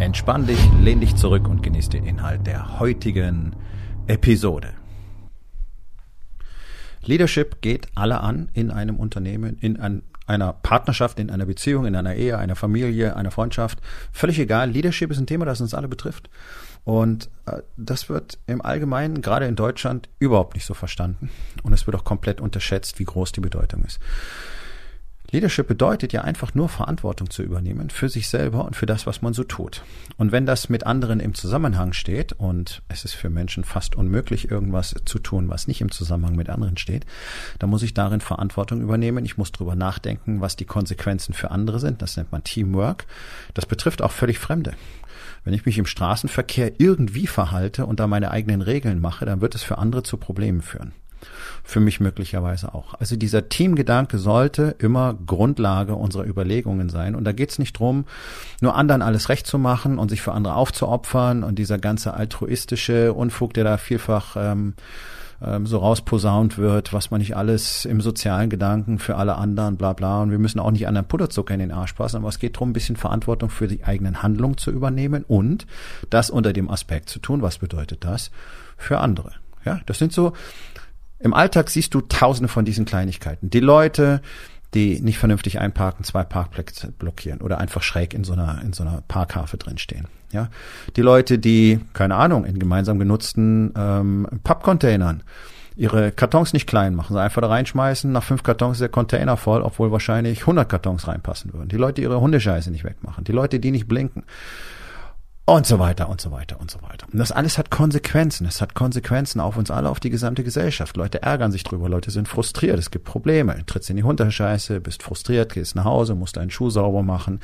Entspann dich, lehn dich zurück und genieß den Inhalt der heutigen Episode. Leadership geht alle an in einem Unternehmen, in ein, einer Partnerschaft, in einer Beziehung, in einer Ehe, einer Familie, einer Freundschaft. Völlig egal. Leadership ist ein Thema, das uns alle betrifft. Und äh, das wird im Allgemeinen, gerade in Deutschland, überhaupt nicht so verstanden. Und es wird auch komplett unterschätzt, wie groß die Bedeutung ist. Leadership bedeutet ja einfach nur Verantwortung zu übernehmen für sich selber und für das, was man so tut. Und wenn das mit anderen im Zusammenhang steht, und es ist für Menschen fast unmöglich, irgendwas zu tun, was nicht im Zusammenhang mit anderen steht, dann muss ich darin Verantwortung übernehmen. Ich muss drüber nachdenken, was die Konsequenzen für andere sind. Das nennt man Teamwork. Das betrifft auch völlig Fremde. Wenn ich mich im Straßenverkehr irgendwie verhalte und da meine eigenen Regeln mache, dann wird es für andere zu Problemen führen für mich möglicherweise auch. Also dieser Teamgedanke sollte immer Grundlage unserer Überlegungen sein. Und da geht es nicht drum, nur anderen alles recht zu machen und sich für andere aufzuopfern und dieser ganze altruistische Unfug, der da vielfach ähm, ähm, so rausposaunt wird, was man nicht alles im sozialen Gedanken für alle anderen, bla bla. Und wir müssen auch nicht anderen Putterzucker in den Arsch passen, aber es geht darum, ein bisschen Verantwortung für die eigenen Handlungen zu übernehmen und das unter dem Aspekt zu tun. Was bedeutet das? Für andere. Ja, das sind so im Alltag siehst du tausende von diesen Kleinigkeiten. Die Leute, die nicht vernünftig einparken, zwei Parkplätze blockieren oder einfach schräg in so einer, in so einer Parkhafe drinstehen. Ja, die Leute, die, keine Ahnung, in gemeinsam genutzten ähm, Pappcontainern ihre Kartons nicht klein machen, sie einfach da reinschmeißen, nach fünf Kartons ist der Container voll, obwohl wahrscheinlich 100 Kartons reinpassen würden. Die Leute, die ihre Hundescheiße nicht wegmachen, die Leute, die nicht blinken und so weiter und so weiter und so weiter. Und das alles hat Konsequenzen. Es hat Konsequenzen auf uns alle, auf die gesamte Gesellschaft. Leute ärgern sich drüber, Leute sind frustriert, es gibt Probleme. Trittst in die Hunderscheiße, bist frustriert, gehst nach Hause, musst deinen Schuh sauber machen.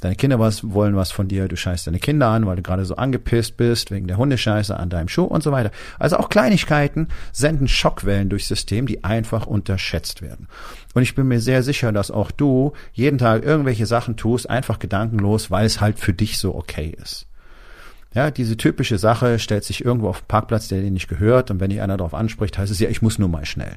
Deine Kinder was, wollen was von dir, du scheißt deine Kinder an, weil du gerade so angepisst bist wegen der Hundescheiße an deinem Schuh und so weiter. Also auch Kleinigkeiten senden Schockwellen durchs System, die einfach unterschätzt werden. Und ich bin mir sehr sicher, dass auch du jeden Tag irgendwelche Sachen tust, einfach gedankenlos, weil es halt für dich so okay ist. Ja, diese typische Sache stellt sich irgendwo auf den Parkplatz, der dir nicht gehört, und wenn dich einer darauf anspricht, heißt es ja, ich muss nur mal schnell.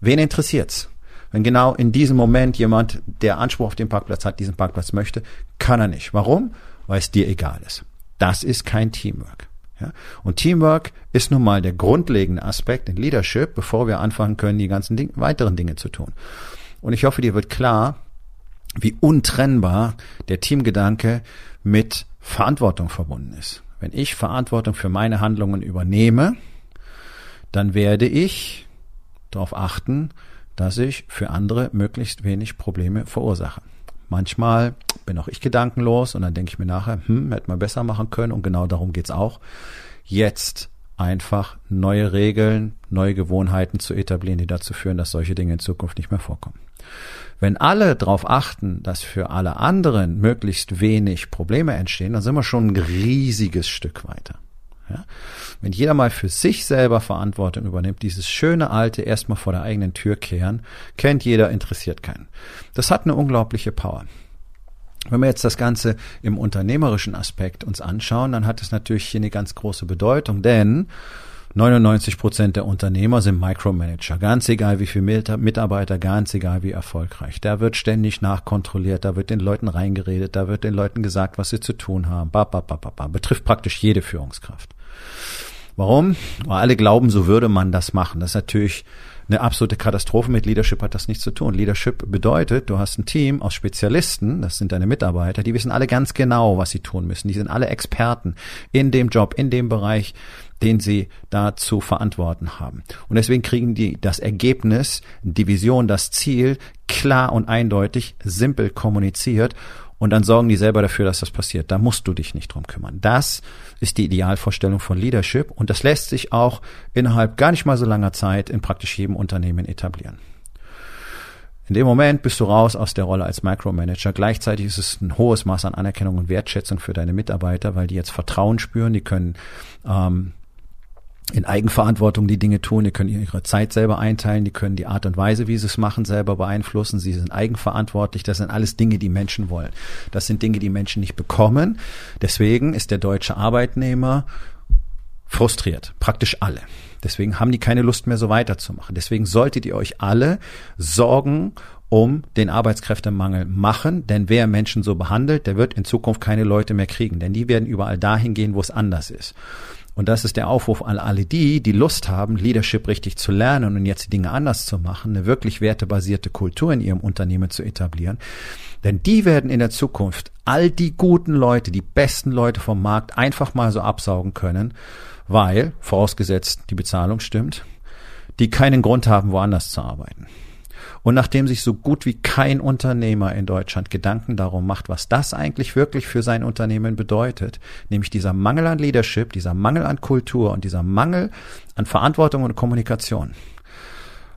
Wen interessiert's? Wenn genau in diesem Moment jemand, der Anspruch auf den Parkplatz hat, diesen Parkplatz möchte, kann er nicht. Warum? Weil es dir egal ist. Das ist kein Teamwork. Ja? Und Teamwork ist nun mal der grundlegende Aspekt in Leadership, bevor wir anfangen können, die ganzen Ding weiteren Dinge zu tun. Und ich hoffe, dir wird klar, wie untrennbar der Teamgedanke mit Verantwortung verbunden ist. Wenn ich Verantwortung für meine Handlungen übernehme, dann werde ich darauf achten, dass ich für andere möglichst wenig Probleme verursache. Manchmal bin auch ich gedankenlos und dann denke ich mir nachher, hm, hätte man besser machen können und genau darum geht's auch. Jetzt einfach neue Regeln, neue Gewohnheiten zu etablieren, die dazu führen, dass solche Dinge in Zukunft nicht mehr vorkommen. Wenn alle darauf achten, dass für alle anderen möglichst wenig Probleme entstehen, dann sind wir schon ein riesiges Stück weiter. Ja? Wenn jeder mal für sich selber Verantwortung übernimmt, dieses schöne alte erstmal vor der eigenen Tür kehren, kennt jeder, interessiert keinen. Das hat eine unglaubliche Power. Wenn wir jetzt das Ganze im unternehmerischen Aspekt uns anschauen, dann hat es natürlich hier eine ganz große Bedeutung, denn 99 Prozent der Unternehmer sind Micromanager. Ganz egal, wie viele Mitarbeiter, ganz egal, wie erfolgreich. Da wird ständig nachkontrolliert, da wird den Leuten reingeredet, da wird den Leuten gesagt, was sie zu tun haben. Ba, ba, ba, ba, ba. Betrifft praktisch jede Führungskraft. Warum? Weil alle glauben, so würde man das machen. Das ist natürlich eine absolute Katastrophe. Mit Leadership hat das nichts zu tun. Leadership bedeutet, du hast ein Team aus Spezialisten, das sind deine Mitarbeiter, die wissen alle ganz genau, was sie tun müssen. Die sind alle Experten in dem Job, in dem Bereich, den sie da zu verantworten haben. Und deswegen kriegen die das Ergebnis, die Vision, das Ziel klar und eindeutig, simpel kommuniziert und dann sorgen die selber dafür, dass das passiert. Da musst du dich nicht drum kümmern. Das ist die Idealvorstellung von Leadership und das lässt sich auch innerhalb gar nicht mal so langer Zeit in praktisch jedem Unternehmen etablieren. In dem Moment bist du raus aus der Rolle als Micromanager. Gleichzeitig ist es ein hohes Maß an Anerkennung und Wertschätzung für deine Mitarbeiter, weil die jetzt Vertrauen spüren, die können ähm, in Eigenverantwortung die Dinge tun, die können ihre Zeit selber einteilen, die können die Art und Weise, wie sie es machen, selber beeinflussen, sie sind eigenverantwortlich, das sind alles Dinge, die Menschen wollen. Das sind Dinge, die Menschen nicht bekommen. Deswegen ist der deutsche Arbeitnehmer frustriert, praktisch alle. Deswegen haben die keine Lust mehr so weiterzumachen. Deswegen solltet ihr euch alle Sorgen um den Arbeitskräftemangel machen, denn wer Menschen so behandelt, der wird in Zukunft keine Leute mehr kriegen, denn die werden überall dahin gehen, wo es anders ist. Und das ist der Aufruf an alle die, die Lust haben, Leadership richtig zu lernen und jetzt die Dinge anders zu machen, eine wirklich wertebasierte Kultur in ihrem Unternehmen zu etablieren. Denn die werden in der Zukunft all die guten Leute, die besten Leute vom Markt einfach mal so absaugen können, weil, vorausgesetzt die Bezahlung stimmt, die keinen Grund haben, woanders zu arbeiten. Und nachdem sich so gut wie kein Unternehmer in Deutschland Gedanken darum macht, was das eigentlich wirklich für sein Unternehmen bedeutet, nämlich dieser Mangel an Leadership, dieser Mangel an Kultur und dieser Mangel an Verantwortung und Kommunikation,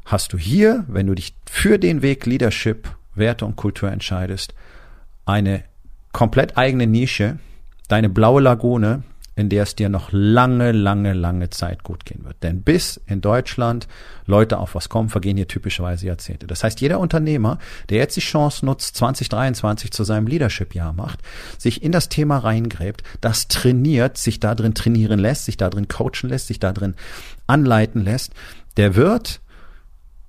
hast du hier, wenn du dich für den Weg Leadership, Werte und Kultur entscheidest, eine komplett eigene Nische, deine blaue Lagune, in der es dir noch lange, lange, lange Zeit gut gehen wird. Denn bis in Deutschland Leute auf was kommen, vergehen hier typischerweise Jahrzehnte. Das heißt, jeder Unternehmer, der jetzt die Chance nutzt, 2023 zu seinem Leadership-Jahr macht, sich in das Thema reingräbt, das trainiert, sich da drin trainieren lässt, sich da drin coachen lässt, sich da drin anleiten lässt, der wird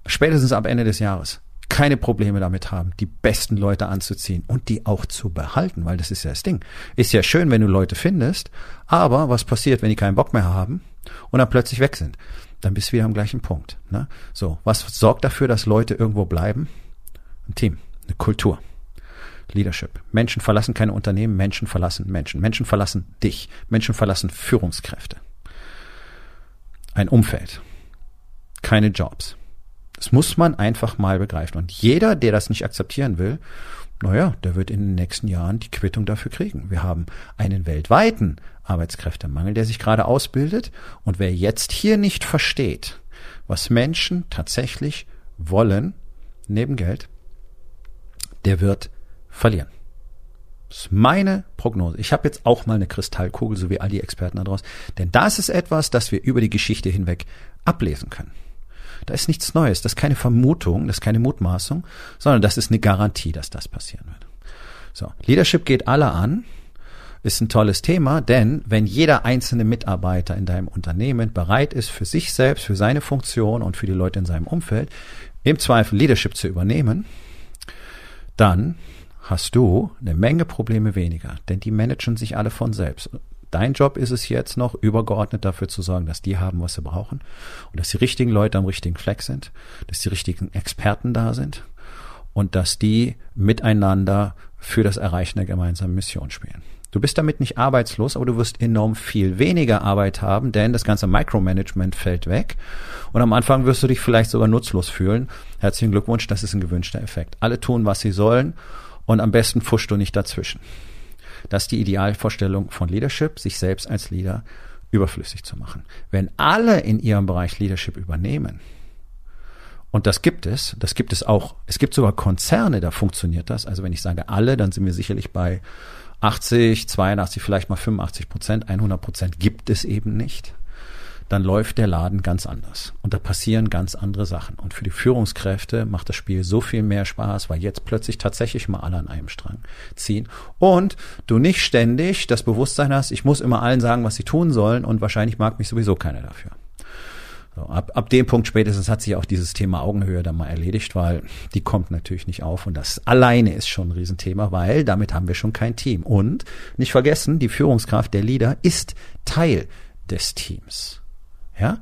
spätestens am Ende des Jahres keine Probleme damit haben, die besten Leute anzuziehen und die auch zu behalten, weil das ist ja das Ding. Ist ja schön, wenn du Leute findest, aber was passiert, wenn die keinen Bock mehr haben und dann plötzlich weg sind? Dann bist du wieder am gleichen Punkt. Ne? So, was sorgt dafür, dass Leute irgendwo bleiben? Ein Team, eine Kultur. Leadership. Menschen verlassen keine Unternehmen, Menschen verlassen Menschen. Menschen verlassen dich. Menschen verlassen Führungskräfte. Ein Umfeld. Keine Jobs. Das muss man einfach mal begreifen. Und jeder, der das nicht akzeptieren will, naja, der wird in den nächsten Jahren die Quittung dafür kriegen. Wir haben einen weltweiten Arbeitskräftemangel, der sich gerade ausbildet. Und wer jetzt hier nicht versteht, was Menschen tatsächlich wollen, neben Geld, der wird verlieren. Das ist meine Prognose. Ich habe jetzt auch mal eine Kristallkugel, so wie all die Experten da draußen. Denn das ist etwas, das wir über die Geschichte hinweg ablesen können. Da ist nichts Neues. Das ist keine Vermutung, das ist keine Mutmaßung, sondern das ist eine Garantie, dass das passieren wird. So, Leadership geht alle an, ist ein tolles Thema, denn wenn jeder einzelne Mitarbeiter in deinem Unternehmen bereit ist, für sich selbst, für seine Funktion und für die Leute in seinem Umfeld im Zweifel Leadership zu übernehmen, dann hast du eine Menge Probleme weniger, denn die managen sich alle von selbst. Dein Job ist es jetzt noch, übergeordnet dafür zu sorgen, dass die haben, was sie brauchen und dass die richtigen Leute am richtigen Fleck sind, dass die richtigen Experten da sind und dass die miteinander für das Erreichen der gemeinsamen Mission spielen. Du bist damit nicht arbeitslos, aber du wirst enorm viel weniger Arbeit haben, denn das ganze Micromanagement fällt weg. Und am Anfang wirst du dich vielleicht sogar nutzlos fühlen. Herzlichen Glückwunsch, das ist ein gewünschter Effekt. Alle tun, was sie sollen und am besten fuschst du nicht dazwischen. Das ist die Idealvorstellung von Leadership, sich selbst als Leader überflüssig zu machen. Wenn alle in ihrem Bereich Leadership übernehmen, und das gibt es, das gibt es auch, es gibt sogar Konzerne, da funktioniert das. Also wenn ich sage alle, dann sind wir sicherlich bei 80, 82, vielleicht mal 85 Prozent, 100 Prozent gibt es eben nicht dann läuft der Laden ganz anders. Und da passieren ganz andere Sachen. Und für die Führungskräfte macht das Spiel so viel mehr Spaß, weil jetzt plötzlich tatsächlich mal alle an einem Strang ziehen. Und du nicht ständig das Bewusstsein hast, ich muss immer allen sagen, was sie tun sollen und wahrscheinlich mag mich sowieso keiner dafür. So, ab, ab dem Punkt spätestens hat sich auch dieses Thema Augenhöhe dann mal erledigt, weil die kommt natürlich nicht auf und das alleine ist schon ein Riesenthema, weil damit haben wir schon kein Team. Und nicht vergessen, die Führungskraft der Leader ist Teil des Teams. Ja?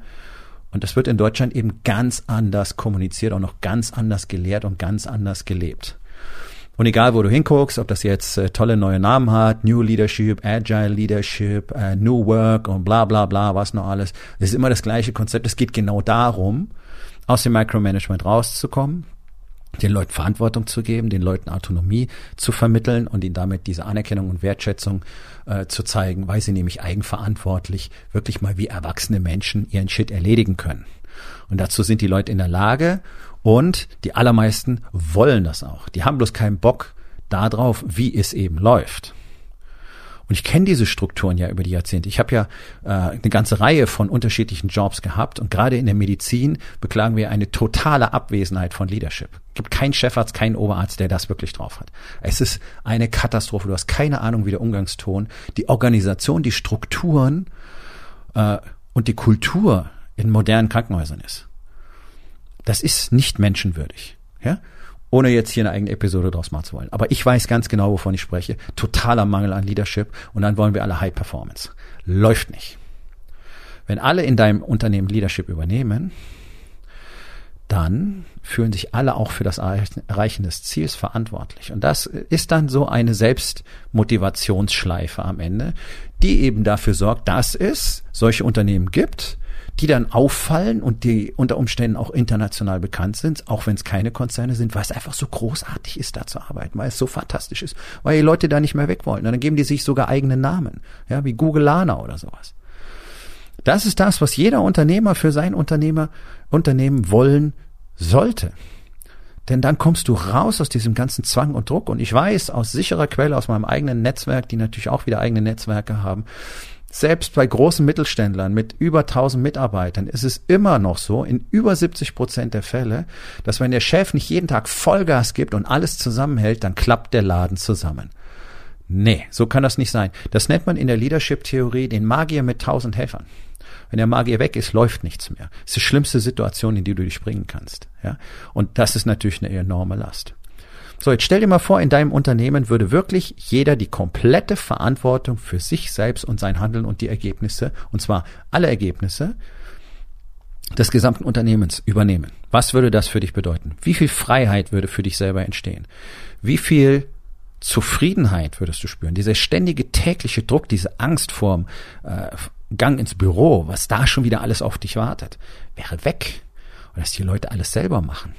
Und das wird in Deutschland eben ganz anders kommuniziert, auch noch ganz anders gelehrt und ganz anders gelebt. Und egal, wo du hinguckst, ob das jetzt äh, tolle neue Namen hat, New Leadership, Agile Leadership, äh, New Work und bla bla bla, was noch alles, es ist immer das gleiche Konzept. Es geht genau darum, aus dem Micromanagement rauszukommen, den Leuten Verantwortung zu geben, den Leuten Autonomie zu vermitteln und ihnen damit diese Anerkennung und Wertschätzung äh, zu zeigen, weil sie nämlich eigenverantwortlich wirklich mal wie erwachsene Menschen ihren Shit erledigen können. Und dazu sind die Leute in der Lage Und die allermeisten wollen das auch. Die haben bloß keinen Bock darauf, wie es eben läuft. Und ich kenne diese Strukturen ja über die Jahrzehnte. Ich habe ja äh, eine ganze Reihe von unterschiedlichen Jobs gehabt und gerade in der Medizin beklagen wir eine totale Abwesenheit von Leadership. Es gibt keinen Chefarzt, keinen Oberarzt, der das wirklich drauf hat. Es ist eine Katastrophe. Du hast keine Ahnung, wie der Umgangston, die Organisation, die Strukturen äh, und die Kultur in modernen Krankenhäusern ist. Das ist nicht menschenwürdig. Ja? Ohne jetzt hier eine eigene Episode draus machen zu wollen. Aber ich weiß ganz genau, wovon ich spreche. Totaler Mangel an Leadership und dann wollen wir alle High Performance. Läuft nicht. Wenn alle in deinem Unternehmen Leadership übernehmen, dann fühlen sich alle auch für das Erreichen des Ziels verantwortlich. Und das ist dann so eine Selbstmotivationsschleife am Ende, die eben dafür sorgt, dass es solche Unternehmen gibt, die dann auffallen und die unter Umständen auch international bekannt sind, auch wenn es keine Konzerne sind, weil es einfach so großartig ist, da zu arbeiten, weil es so fantastisch ist, weil die Leute da nicht mehr weg wollen. Und dann geben die sich sogar eigene Namen, ja, wie Google Lana oder sowas. Das ist das, was jeder Unternehmer für sein Unternehmer, Unternehmen wollen sollte. Denn dann kommst du raus aus diesem ganzen Zwang und Druck. Und ich weiß aus sicherer Quelle, aus meinem eigenen Netzwerk, die natürlich auch wieder eigene Netzwerke haben, selbst bei großen Mittelständlern mit über 1000 Mitarbeitern ist es immer noch so, in über 70 Prozent der Fälle, dass wenn der Chef nicht jeden Tag Vollgas gibt und alles zusammenhält, dann klappt der Laden zusammen. Nee, so kann das nicht sein. Das nennt man in der Leadership-Theorie den Magier mit 1000 Helfern. Wenn der Magier weg ist, läuft nichts mehr. Das ist die schlimmste Situation, in die du dich bringen kannst. Ja? Und das ist natürlich eine enorme Last. So, jetzt stell dir mal vor, in deinem Unternehmen würde wirklich jeder die komplette Verantwortung für sich selbst und sein Handeln und die Ergebnisse, und zwar alle Ergebnisse des gesamten Unternehmens übernehmen. Was würde das für dich bedeuten? Wie viel Freiheit würde für dich selber entstehen? Wie viel Zufriedenheit würdest du spüren? Dieser ständige tägliche Druck, diese Angst vorm äh, Gang ins Büro, was da schon wieder alles auf dich wartet, wäre weg. Und dass die Leute alles selber machen.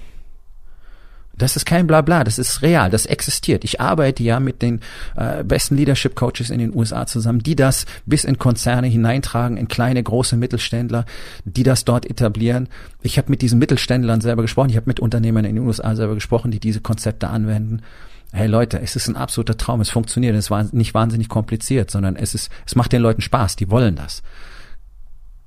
Das ist kein Blabla, das ist real, das existiert. Ich arbeite ja mit den äh, besten Leadership Coaches in den USA zusammen, die das bis in Konzerne hineintragen, in kleine, große Mittelständler, die das dort etablieren. Ich habe mit diesen Mittelständlern selber gesprochen, ich habe mit Unternehmern in den USA selber gesprochen, die diese Konzepte anwenden. Hey Leute, es ist ein absoluter Traum, es funktioniert, es war nicht wahnsinnig kompliziert, sondern es ist, es macht den Leuten Spaß, die wollen das.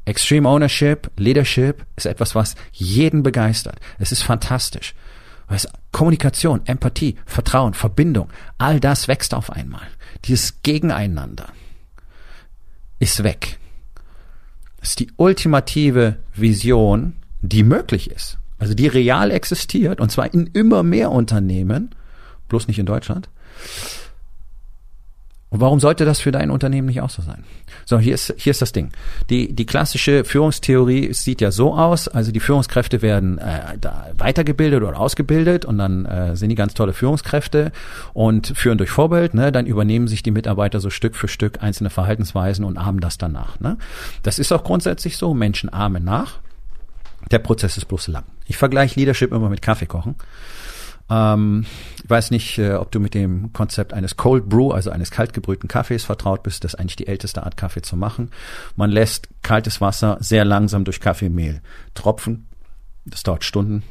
Extreme Ownership, Leadership ist etwas, was jeden begeistert. Es ist fantastisch. Weißt, Kommunikation, Empathie, Vertrauen, Verbindung, all das wächst auf einmal. Dieses Gegeneinander ist weg. Das ist die ultimative Vision, die möglich ist. Also die real existiert und zwar in immer mehr Unternehmen, bloß nicht in Deutschland. Und warum sollte das für dein Unternehmen nicht auch so sein? So, hier ist, hier ist das Ding. Die, die klassische Führungstheorie sieht ja so aus, also die Führungskräfte werden äh, da weitergebildet oder ausgebildet und dann äh, sind die ganz tolle Führungskräfte und führen durch Vorbild, ne, dann übernehmen sich die Mitarbeiter so Stück für Stück einzelne Verhaltensweisen und ahmen das danach. Ne? Das ist auch grundsätzlich so, Menschen ahmen nach. Der Prozess ist bloß lang. Ich vergleiche Leadership immer mit Kaffee kochen. Ähm, ich weiß nicht, äh, ob du mit dem Konzept eines Cold Brew, also eines kaltgebrühten Kaffees vertraut bist. Das ist eigentlich die älteste Art, Kaffee zu machen. Man lässt kaltes Wasser sehr langsam durch Kaffeemehl tropfen. Das dauert Stunden.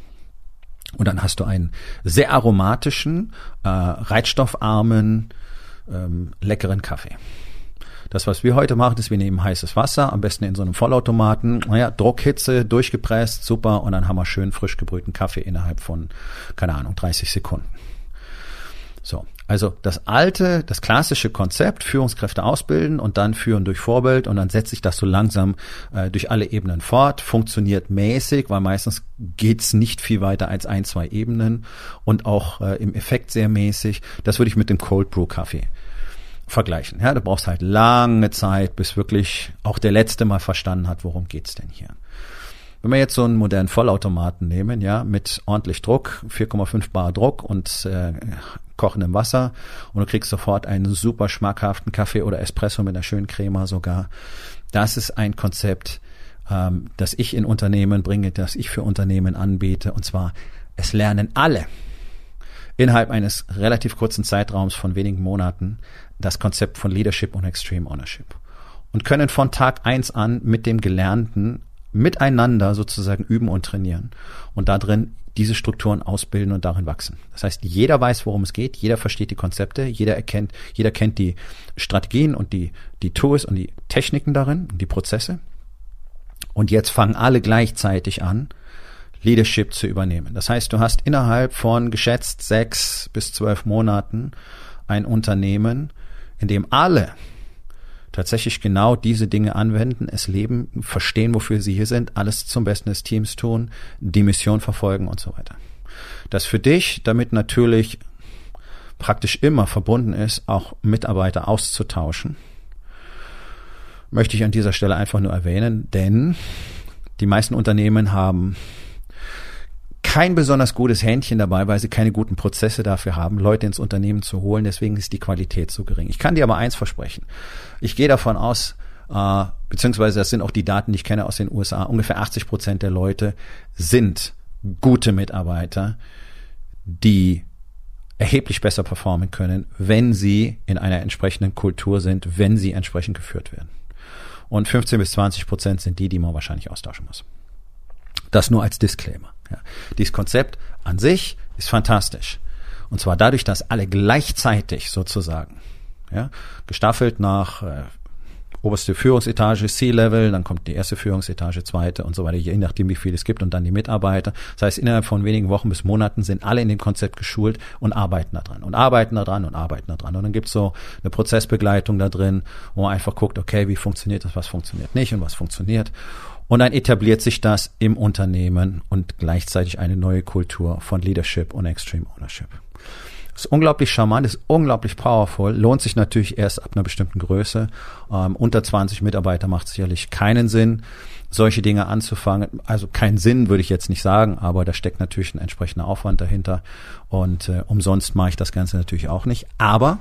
Und dann hast du einen sehr aromatischen, äh, reizstoffarmen, ähm, leckeren Kaffee. Das, was wir heute machen, ist, wir nehmen heißes Wasser, am besten in so einem Vollautomaten, naja, Druckhitze, durchgepresst, super, und dann haben wir schön frisch gebrühten Kaffee innerhalb von, keine Ahnung, 30 Sekunden. So. Also das alte, das klassische Konzept, Führungskräfte ausbilden und dann führen durch Vorbild und dann setzt sich das so langsam äh, durch alle Ebenen fort, funktioniert mäßig, weil meistens geht's nicht viel weiter als ein, zwei Ebenen und auch äh, im Effekt sehr mäßig. Das würde ich mit dem Cold Brew Kaffee vergleichen. Ja, du brauchst halt lange Zeit, bis wirklich auch der Letzte mal verstanden hat, worum geht's denn hier. Wenn wir jetzt so einen modernen Vollautomaten nehmen, ja, mit ordentlich Druck, 4,5 Bar Druck und äh, kochendem Wasser und du kriegst sofort einen super schmackhaften Kaffee oder Espresso mit einer schönen Crema sogar. Das ist ein Konzept, ähm, das ich in Unternehmen bringe, das ich für Unternehmen anbiete und zwar es lernen alle innerhalb eines relativ kurzen Zeitraums von wenigen Monaten das Konzept von Leadership und Extreme Ownership und können von Tag eins an mit dem Gelernten miteinander sozusagen üben und trainieren und da drin diese Strukturen ausbilden und darin wachsen. Das heißt, jeder weiß, worum es geht, jeder versteht die Konzepte, jeder erkennt, jeder kennt die Strategien und die, die Tools und die Techniken darin und die Prozesse. Und jetzt fangen alle gleichzeitig an, Leadership zu übernehmen. Das heißt, du hast innerhalb von geschätzt sechs bis zwölf Monaten ein Unternehmen, in dem alle tatsächlich genau diese Dinge anwenden, es leben, verstehen, wofür sie hier sind, alles zum Besten des Teams tun, die Mission verfolgen und so weiter. Das für dich damit natürlich praktisch immer verbunden ist, auch Mitarbeiter auszutauschen, möchte ich an dieser Stelle einfach nur erwähnen, denn die meisten Unternehmen haben kein besonders gutes Händchen dabei, weil sie keine guten Prozesse dafür haben, Leute ins Unternehmen zu holen. Deswegen ist die Qualität so gering. Ich kann dir aber eins versprechen. Ich gehe davon aus, äh, beziehungsweise das sind auch die Daten, die ich kenne aus den USA, ungefähr 80 Prozent der Leute sind gute Mitarbeiter, die erheblich besser performen können, wenn sie in einer entsprechenden Kultur sind, wenn sie entsprechend geführt werden. Und 15 bis 20 Prozent sind die, die man wahrscheinlich austauschen muss. Das nur als Disclaimer. Ja. Dieses Konzept an sich ist fantastisch. Und zwar dadurch, dass alle gleichzeitig sozusagen, ja, gestaffelt nach äh, oberste Führungsetage, C-Level, dann kommt die erste Führungsetage, zweite und so weiter, je nachdem wie viel es gibt und dann die Mitarbeiter. Das heißt, innerhalb von wenigen Wochen bis Monaten sind alle in dem Konzept geschult und arbeiten da dran und arbeiten da dran und arbeiten da dran. Und dann gibt's so eine Prozessbegleitung da drin, wo man einfach guckt, okay, wie funktioniert das, was funktioniert nicht und was funktioniert. Und dann etabliert sich das im Unternehmen und gleichzeitig eine neue Kultur von Leadership und Extreme Ownership. Ist unglaublich charmant, ist unglaublich powerful, lohnt sich natürlich erst ab einer bestimmten Größe. Ähm, unter 20 Mitarbeiter macht sicherlich keinen Sinn, solche Dinge anzufangen. Also keinen Sinn würde ich jetzt nicht sagen, aber da steckt natürlich ein entsprechender Aufwand dahinter. Und äh, umsonst mache ich das Ganze natürlich auch nicht. Aber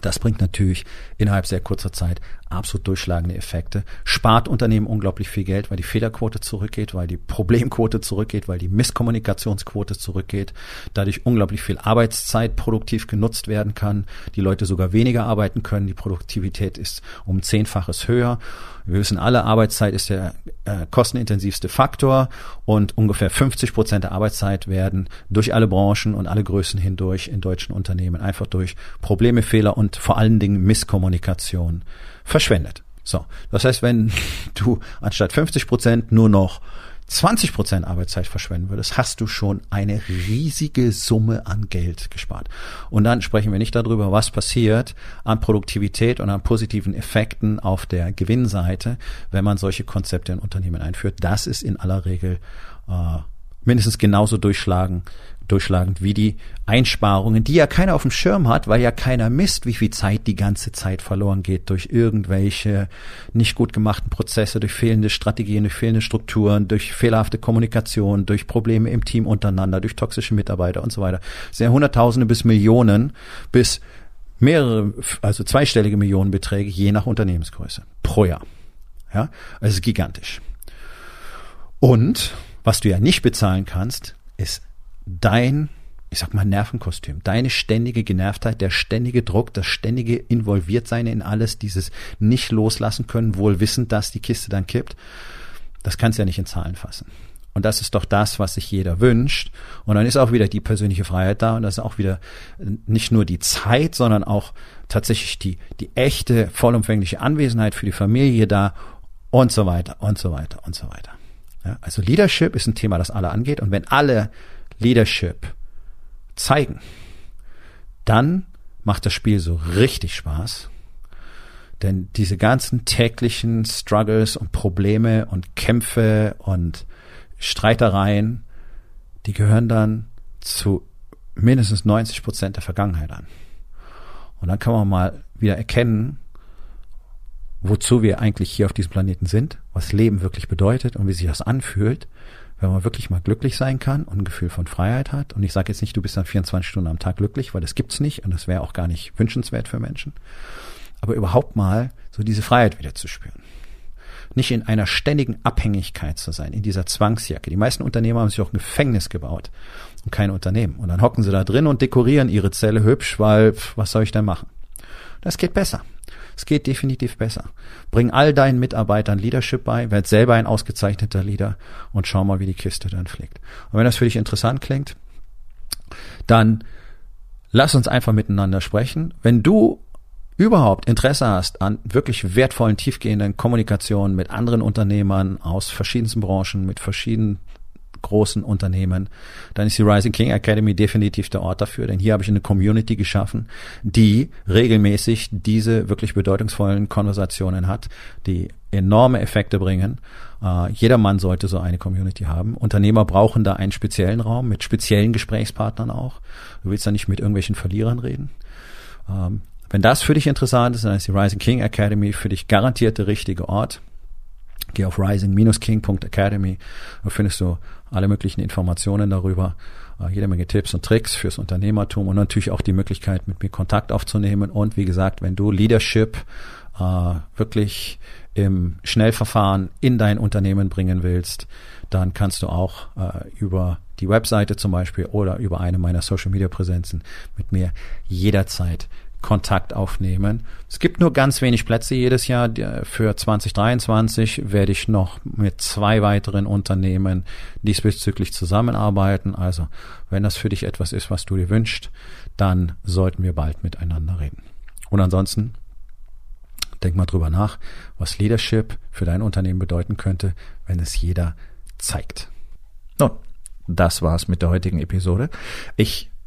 das bringt natürlich innerhalb sehr kurzer Zeit absolut durchschlagende Effekte. Spart Unternehmen unglaublich viel Geld, weil die Fehlerquote zurückgeht, weil die Problemquote zurückgeht, weil die Misskommunikationsquote zurückgeht, dadurch unglaublich viel Arbeitszeit produktiv genutzt werden kann, die Leute sogar weniger arbeiten können, die Produktivität ist um zehnfaches höher. Wir wissen alle, Arbeitszeit ist der äh, kostenintensivste Faktor und ungefähr 50 Prozent der Arbeitszeit werden durch alle Branchen und alle Größen hindurch in deutschen Unternehmen einfach durch Probleme, Fehler und vor allen Dingen Misskommunikation verschwendet. So, das heißt, wenn du anstatt 50 Prozent nur noch 20 Prozent Arbeitszeit verschwenden würdest, hast du schon eine riesige Summe an Geld gespart. Und dann sprechen wir nicht darüber, was passiert an Produktivität und an positiven Effekten auf der Gewinnseite, wenn man solche Konzepte in Unternehmen einführt. Das ist in aller Regel äh, mindestens genauso durchschlagen, durchschlagend wie die Einsparungen, die ja keiner auf dem Schirm hat, weil ja keiner misst, wie viel Zeit die ganze Zeit verloren geht durch irgendwelche nicht gut gemachten Prozesse, durch fehlende Strategien, durch fehlende Strukturen, durch fehlerhafte Kommunikation, durch Probleme im Team untereinander, durch toxische Mitarbeiter und so weiter. Sehr Hunderttausende bis Millionen bis mehrere, also zweistellige Millionenbeträge je nach Unternehmensgröße pro Jahr. Ja, also gigantisch. Und was du ja nicht bezahlen kannst, ist dein, ich sag mal, Nervenkostüm, deine ständige Genervtheit, der ständige Druck, das ständige Involviertsein in alles, dieses nicht loslassen können, wohl wissend, dass die Kiste dann kippt, das kannst du ja nicht in Zahlen fassen. Und das ist doch das, was sich jeder wünscht. Und dann ist auch wieder die persönliche Freiheit da und das ist auch wieder nicht nur die Zeit, sondern auch tatsächlich die, die echte, vollumfängliche Anwesenheit für die Familie da und so weiter und so weiter und so weiter. Ja, also Leadership ist ein Thema, das alle angeht. Und wenn alle Leadership zeigen, dann macht das Spiel so richtig Spaß. Denn diese ganzen täglichen Struggles und Probleme und Kämpfe und Streitereien, die gehören dann zu mindestens 90 Prozent der Vergangenheit an. Und dann kann man mal wieder erkennen, wozu wir eigentlich hier auf diesem Planeten sind, was Leben wirklich bedeutet und wie sich das anfühlt wenn man wirklich mal glücklich sein kann und ein Gefühl von Freiheit hat. Und ich sage jetzt nicht, du bist dann 24 Stunden am Tag glücklich, weil das gibt's nicht und das wäre auch gar nicht wünschenswert für Menschen. Aber überhaupt mal so diese Freiheit wieder zu spüren. Nicht in einer ständigen Abhängigkeit zu sein, in dieser Zwangsjacke. Die meisten Unternehmer haben sich auch ein Gefängnis gebaut und kein Unternehmen. Und dann hocken sie da drin und dekorieren ihre Zelle hübsch, weil was soll ich denn machen? Das geht besser. Es geht definitiv besser. Bring all deinen Mitarbeitern Leadership bei, werd selber ein ausgezeichneter Leader und schau mal, wie die Kiste dann fliegt. Und wenn das für dich interessant klingt, dann lass uns einfach miteinander sprechen. Wenn du überhaupt Interesse hast an wirklich wertvollen, tiefgehenden Kommunikationen mit anderen Unternehmern aus verschiedensten Branchen, mit verschiedenen großen Unternehmen, dann ist die Rising King Academy definitiv der Ort dafür, denn hier habe ich eine Community geschaffen, die regelmäßig diese wirklich bedeutungsvollen Konversationen hat, die enorme Effekte bringen. Uh, jeder Mann sollte so eine Community haben. Unternehmer brauchen da einen speziellen Raum mit speziellen Gesprächspartnern auch. Du willst da nicht mit irgendwelchen Verlierern reden. Ähm, wenn das für dich interessant ist, dann ist die Rising King Academy für dich garantiert der richtige Ort. Geh auf rising-king.academy, da findest du alle möglichen Informationen darüber, äh, jede Menge Tipps und Tricks fürs Unternehmertum und natürlich auch die Möglichkeit, mit mir Kontakt aufzunehmen. Und wie gesagt, wenn du Leadership äh, wirklich im Schnellverfahren in dein Unternehmen bringen willst, dann kannst du auch äh, über die Webseite zum Beispiel oder über eine meiner Social Media Präsenzen mit mir jederzeit Kontakt aufnehmen. Es gibt nur ganz wenig Plätze jedes Jahr. Für 2023 werde ich noch mit zwei weiteren Unternehmen diesbezüglich zusammenarbeiten. Also, wenn das für dich etwas ist, was du dir wünschst, dann sollten wir bald miteinander reden. Und ansonsten, denk mal drüber nach, was Leadership für dein Unternehmen bedeuten könnte, wenn es jeder zeigt. Nun, das war's mit der heutigen Episode. Ich